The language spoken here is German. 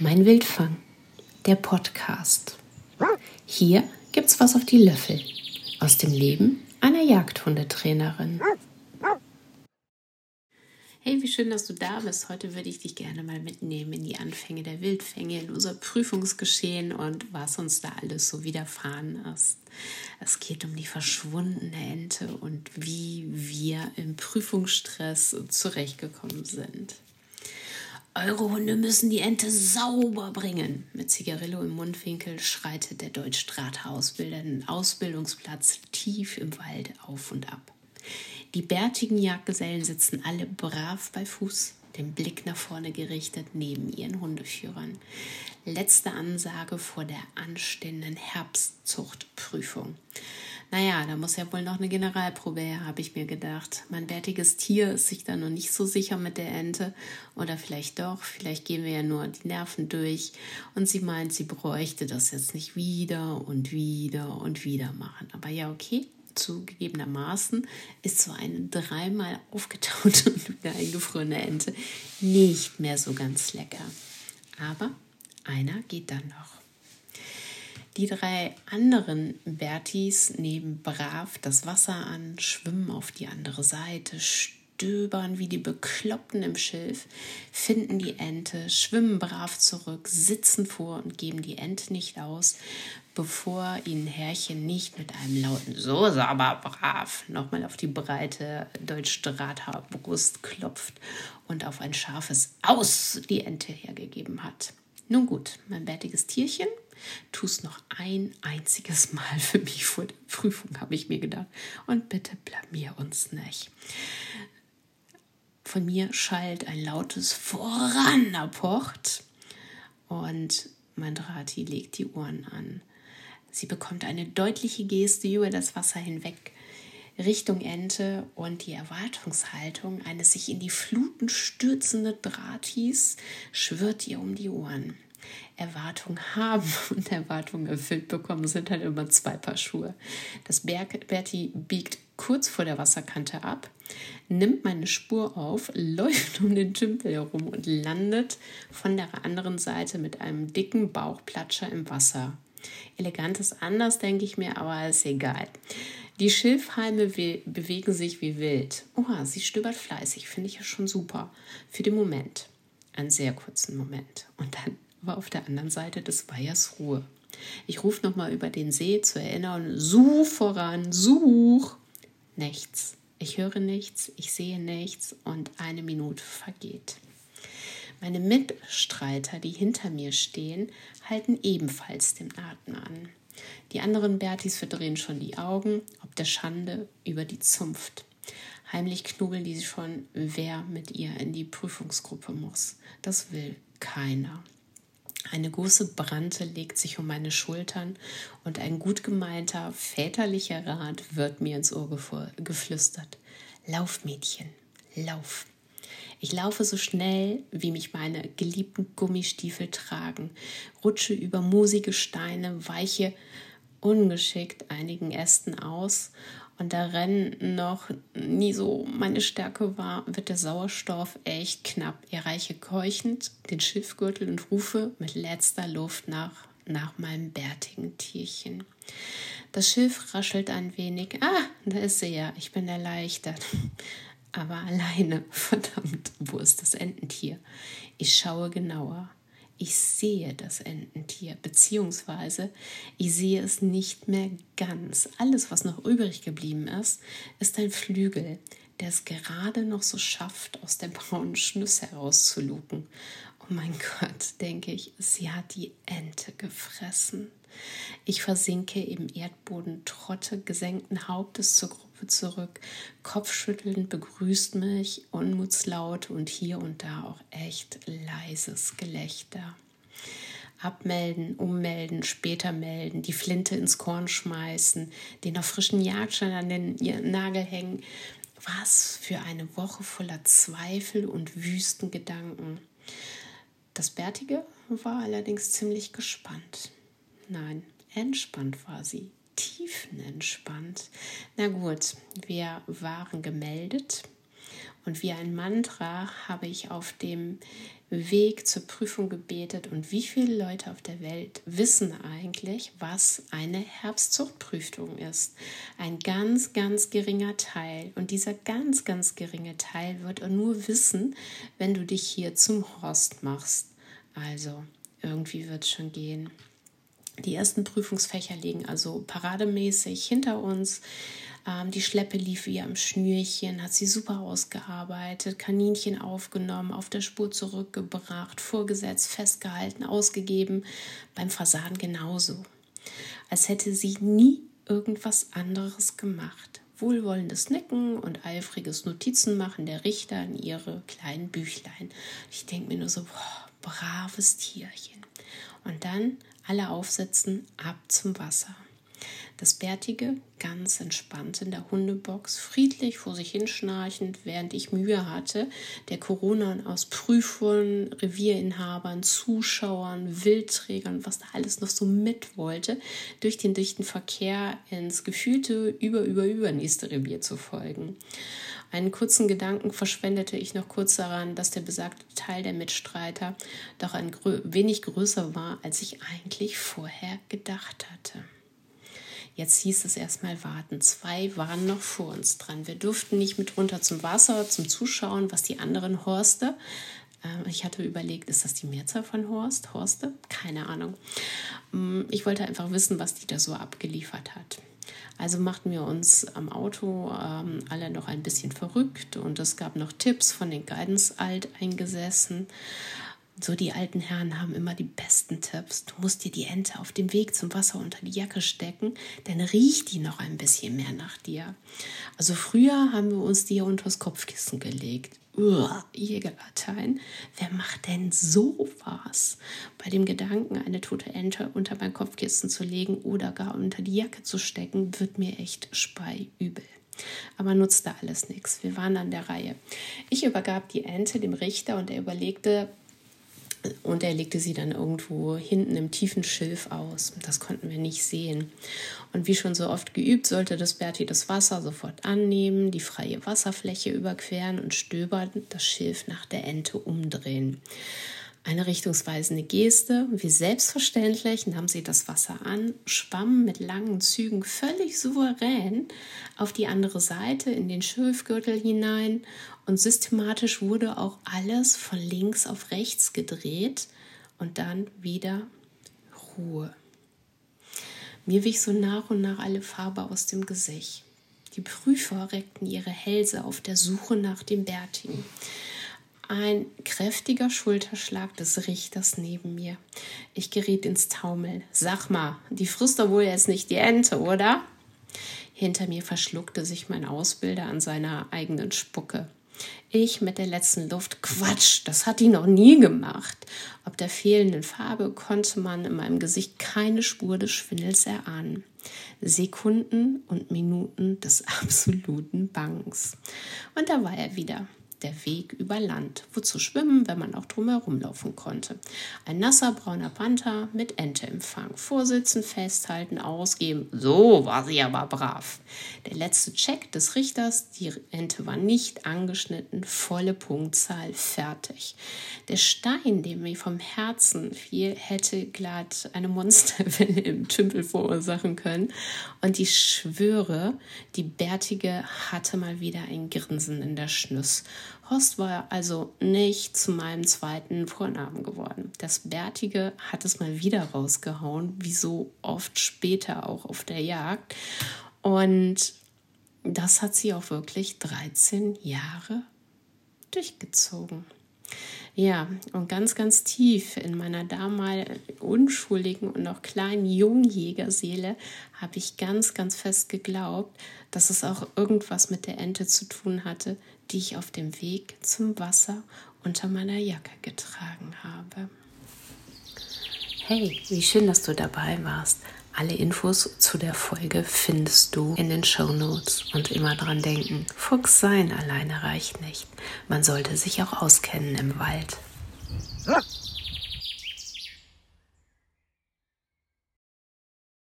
Mein Wildfang, der Podcast. Hier gibt's was auf die Löffel aus dem Leben einer Jagdhundetrainerin. Hey, wie schön, dass du da bist. Heute würde ich dich gerne mal mitnehmen in die Anfänge der Wildfänge, in unser Prüfungsgeschehen und was uns da alles so widerfahren ist. Es geht um die verschwundene Ente und wie wir im Prüfungsstress zurechtgekommen sind. Eure Hunde müssen die Ente sauber bringen. Mit Zigarillo im Mundwinkel schreitet der Deutschstrata-Ausbilder den Ausbildungsplatz tief im Wald auf und ab. Die bärtigen Jagdgesellen sitzen alle brav bei Fuß, den Blick nach vorne gerichtet neben ihren Hundeführern. Letzte Ansage vor der anstehenden Herbstzuchtprüfung. Naja, da muss ja wohl noch eine Generalprobe her, habe ich mir gedacht. Mein bärtiges Tier ist sich da noch nicht so sicher mit der Ente. Oder vielleicht doch, vielleicht gehen wir ja nur die Nerven durch. Und sie meint, sie bräuchte das jetzt nicht wieder und wieder und wieder machen. Aber ja, okay, zugegebenermaßen ist so eine dreimal aufgetaute und wieder eingefrorene Ente nicht mehr so ganz lecker. Aber einer geht dann noch. Die drei anderen Bertis nehmen brav das Wasser an, schwimmen auf die andere Seite, stöbern wie die Bekloppten im Schilf, finden die Ente, schwimmen brav zurück, sitzen vor und geben die Ente nicht aus, bevor ihnen Herrchen nicht mit einem lauten So aber brav nochmal auf die breite Deutschstrata-Brust klopft und auf ein scharfes Aus die Ente hergegeben hat. Nun gut, mein bärtiges Tierchen Tu es noch ein einziges Mal für mich vor der Prüfung, habe ich mir gedacht. Und bitte blamier uns nicht. Von mir schallt ein lautes Voran erpocht und mein Drati legt die Ohren an. Sie bekommt eine deutliche Geste über das Wasser hinweg Richtung Ente und die Erwartungshaltung eines sich in die Fluten stürzenden Dratis schwirrt ihr um die Ohren. Erwartung haben und Erwartungen erfüllt bekommen, sind halt immer zwei Paar Schuhe. Das Berti biegt kurz vor der Wasserkante ab, nimmt meine Spur auf, läuft um den Tümpel herum und landet von der anderen Seite mit einem dicken Bauchplatscher im Wasser. Elegant ist anders, denke ich mir, aber ist egal. Die Schilfhalme bewegen sich wie wild. Oha, sie stöbert fleißig, finde ich ja schon super. Für den Moment. Einen sehr kurzen Moment. Und dann war auf der anderen Seite des Weihers Ruhe. Ich rufe nochmal über den See zur Erinnerung, such voran, such. Nichts. Ich höre nichts, ich sehe nichts und eine Minute vergeht. Meine Mitstreiter, die hinter mir stehen, halten ebenfalls den Atem an. Die anderen Bertis verdrehen schon die Augen, ob der Schande über die Zunft. Heimlich knubbeln die schon, wer mit ihr in die Prüfungsgruppe muss. Das will keiner. Eine große Brante legt sich um meine Schultern und ein gut gemeinter väterlicher Rat wird mir ins Ohr geflüstert. Lauf, Mädchen, lauf. Ich laufe so schnell, wie mich meine geliebten Gummistiefel tragen, rutsche über moosige Steine, weiche ungeschickt einigen Ästen aus und da Rennen noch nie so meine Stärke war, wird der Sauerstoff echt knapp. Erreiche keuchend den Schiffgürtel und rufe mit letzter Luft nach, nach meinem bärtigen Tierchen. Das Schiff raschelt ein wenig. Ah, da ist sie ja. Ich bin erleichtert. Aber alleine, verdammt, wo ist das Ententier? Ich schaue genauer ich sehe das Ententier, beziehungsweise ich sehe es nicht mehr ganz. Alles, was noch übrig geblieben ist, ist ein Flügel, der es gerade noch so schafft, aus der braunen Schnüsse herauszuluken. Oh mein Gott, denke ich, sie hat die Ente gefressen. Ich versinke im Erdboden, trotte gesenkten Hauptes zur Gruppe zurück. Kopfschüttelnd begrüßt mich Unmutslaut und hier und da auch echt leises Gelächter. Abmelden, ummelden, später melden, die Flinte ins Korn schmeißen, den noch frischen Jagdschein an den Nagel hängen. Was für eine Woche voller Zweifel und wüsten Gedanken. Das Bärtige war allerdings ziemlich gespannt. Nein, entspannt war sie, tiefenentspannt. Na gut, wir waren gemeldet Und wie ein Mantra habe ich auf dem Weg zur Prüfung gebetet. Und wie viele Leute auf der Welt wissen eigentlich, was eine Herbstzuchtprüfung ist? Ein ganz, ganz geringer Teil. Und dieser ganz, ganz geringe Teil wird er nur wissen, wenn du dich hier zum Horst machst. Also, irgendwie wird es schon gehen. Die ersten Prüfungsfächer liegen also parademäßig hinter uns. Ähm, die Schleppe lief wie am Schnürchen, hat sie super ausgearbeitet, Kaninchen aufgenommen, auf der Spur zurückgebracht, vorgesetzt, festgehalten, ausgegeben. Beim Fasan genauso. Als hätte sie nie irgendwas anderes gemacht. Wohlwollendes Nicken und eifriges Notizenmachen der Richter in ihre kleinen Büchlein. Ich denke mir nur so, boah, braves Tierchen. Und dann alle aufsetzen, ab zum Wasser. Das Bärtige ganz entspannt in der Hundebox, friedlich vor sich hinschnarchend, während ich Mühe hatte, der Corona aus Prüfern, Revierinhabern, Zuschauern, Wildträgern, was da alles noch so mit wollte, durch den dichten Verkehr ins gefühlte über, über, übernächste Revier zu folgen. Einen kurzen Gedanken verschwendete ich noch kurz daran, dass der besagte Teil der Mitstreiter doch ein wenig größer war, als ich eigentlich vorher gedacht hatte. Jetzt hieß es erstmal warten. Zwei waren noch vor uns dran. Wir durften nicht mit runter zum Wasser, zum Zuschauen, was die anderen Horste. Äh, ich hatte überlegt, ist das die Mehrzahl von Horst? Horste? Keine Ahnung. Mm, ich wollte einfach wissen, was die da so abgeliefert hat. Also machten wir uns am Auto ähm, alle noch ein bisschen verrückt und es gab noch Tipps von den Guidance Alt eingesessen. So, die alten Herren haben immer die besten Tipps. Du musst dir die Ente auf dem Weg zum Wasser unter die Jacke stecken, dann riecht die noch ein bisschen mehr nach dir. Also früher haben wir uns die unters Kopfkissen gelegt. Jägerlatein. Wer macht denn sowas? Bei dem Gedanken, eine tote Ente unter mein Kopfkissen zu legen oder gar unter die Jacke zu stecken, wird mir echt speiübel. Aber nutzte alles nichts. Wir waren an der Reihe. Ich übergab die Ente dem Richter und er überlegte, und er legte sie dann irgendwo hinten im tiefen Schilf aus. Das konnten wir nicht sehen. Und wie schon so oft geübt, sollte das Berti das Wasser sofort annehmen, die freie Wasserfläche überqueren und stöbernd das Schilf nach der Ente umdrehen. Eine richtungsweisende Geste, wie selbstverständlich nahm sie das Wasser an, schwamm mit langen Zügen völlig souverän auf die andere Seite in den Schilfgürtel hinein und systematisch wurde auch alles von links auf rechts gedreht und dann wieder Ruhe. Mir wich so nach und nach alle Farbe aus dem Gesicht. Die Prüfer reckten ihre Hälse auf der Suche nach dem Bärtigen. Ein kräftiger Schulterschlag des Richters neben mir. Ich geriet ins Taumeln. Sag mal, die frisst doch wohl jetzt nicht die Ente, oder? Hinter mir verschluckte sich mein Ausbilder an seiner eigenen Spucke. Ich mit der letzten Luft. Quatsch, das hat die noch nie gemacht. Ob der fehlenden Farbe konnte man in meinem Gesicht keine Spur des Schwindels erahnen. Sekunden und Minuten des absoluten Bangs. Und da war er wieder der Weg über Land. Wozu schwimmen, wenn man auch drumherum laufen konnte? Ein nasser brauner Panther mit Enteempfang. Vorsitzen, festhalten, ausgeben. So war sie aber brav. Der letzte Check des Richters, die Ente war nicht angeschnitten, volle Punktzahl, fertig. Der Stein, der mir vom Herzen fiel, hätte glatt eine Monsterwelle im Tümpel verursachen können. Und ich schwöre, die Bärtige hatte mal wieder ein Grinsen in der Schnüss. Horst war also nicht zu meinem zweiten Vornamen geworden. Das Bärtige hat es mal wieder rausgehauen, wie so oft später auch auf der Jagd. Und das hat sie auch wirklich 13 Jahre durchgezogen. Ja, und ganz, ganz tief in meiner damals unschuldigen und noch kleinen Jungjägerseele habe ich ganz, ganz fest geglaubt, dass es auch irgendwas mit der Ente zu tun hatte, die ich auf dem Weg zum Wasser unter meiner Jacke getragen habe. Hey, wie schön, dass du dabei warst. Alle Infos zu der Folge findest du in den Show Notes. Und immer dran denken, Fuchs sein alleine reicht nicht. Man sollte sich auch auskennen im Wald.